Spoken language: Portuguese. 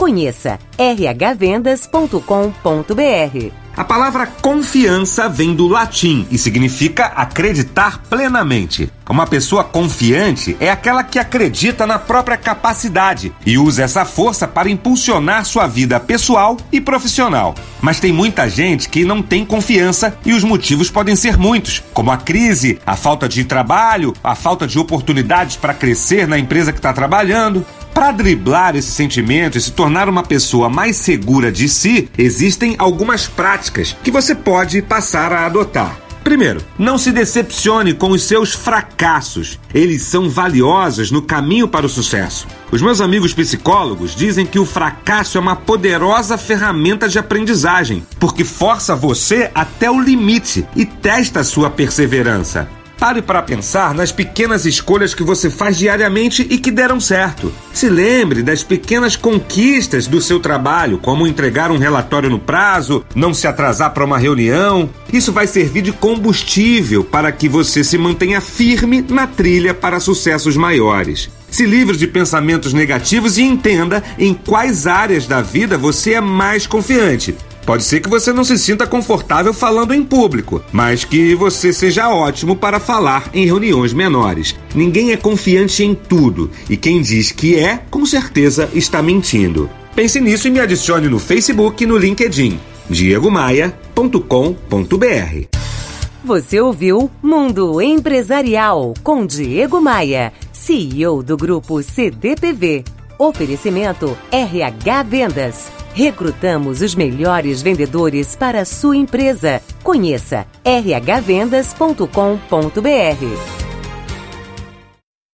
Conheça rhvendas.com.br. A palavra confiança vem do latim e significa acreditar plenamente. Uma pessoa confiante é aquela que acredita na própria capacidade e usa essa força para impulsionar sua vida pessoal e profissional. Mas tem muita gente que não tem confiança e os motivos podem ser muitos, como a crise, a falta de trabalho, a falta de oportunidades para crescer na empresa que está trabalhando. Para driblar esse sentimento e se tornar uma pessoa mais segura de si, existem algumas práticas que você pode passar a adotar. Primeiro, não se decepcione com os seus fracassos. Eles são valiosos no caminho para o sucesso. Os meus amigos psicólogos dizem que o fracasso é uma poderosa ferramenta de aprendizagem, porque força você até o limite e testa sua perseverança. Pare para pensar nas pequenas escolhas que você faz diariamente e que deram certo. Se lembre das pequenas conquistas do seu trabalho, como entregar um relatório no prazo, não se atrasar para uma reunião. Isso vai servir de combustível para que você se mantenha firme na trilha para sucessos maiores. Se livre de pensamentos negativos e entenda em quais áreas da vida você é mais confiante. Pode ser que você não se sinta confortável falando em público, mas que você seja ótimo para falar em reuniões menores. Ninguém é confiante em tudo, e quem diz que é, com certeza está mentindo. Pense nisso e me adicione no Facebook e no LinkedIn. diegomaia.com.br Você ouviu Mundo Empresarial com Diego Maia, CEO do grupo CDPV. Oferecimento RH Vendas. Recrutamos os melhores vendedores para a sua empresa. Conheça rhvendas.com.br.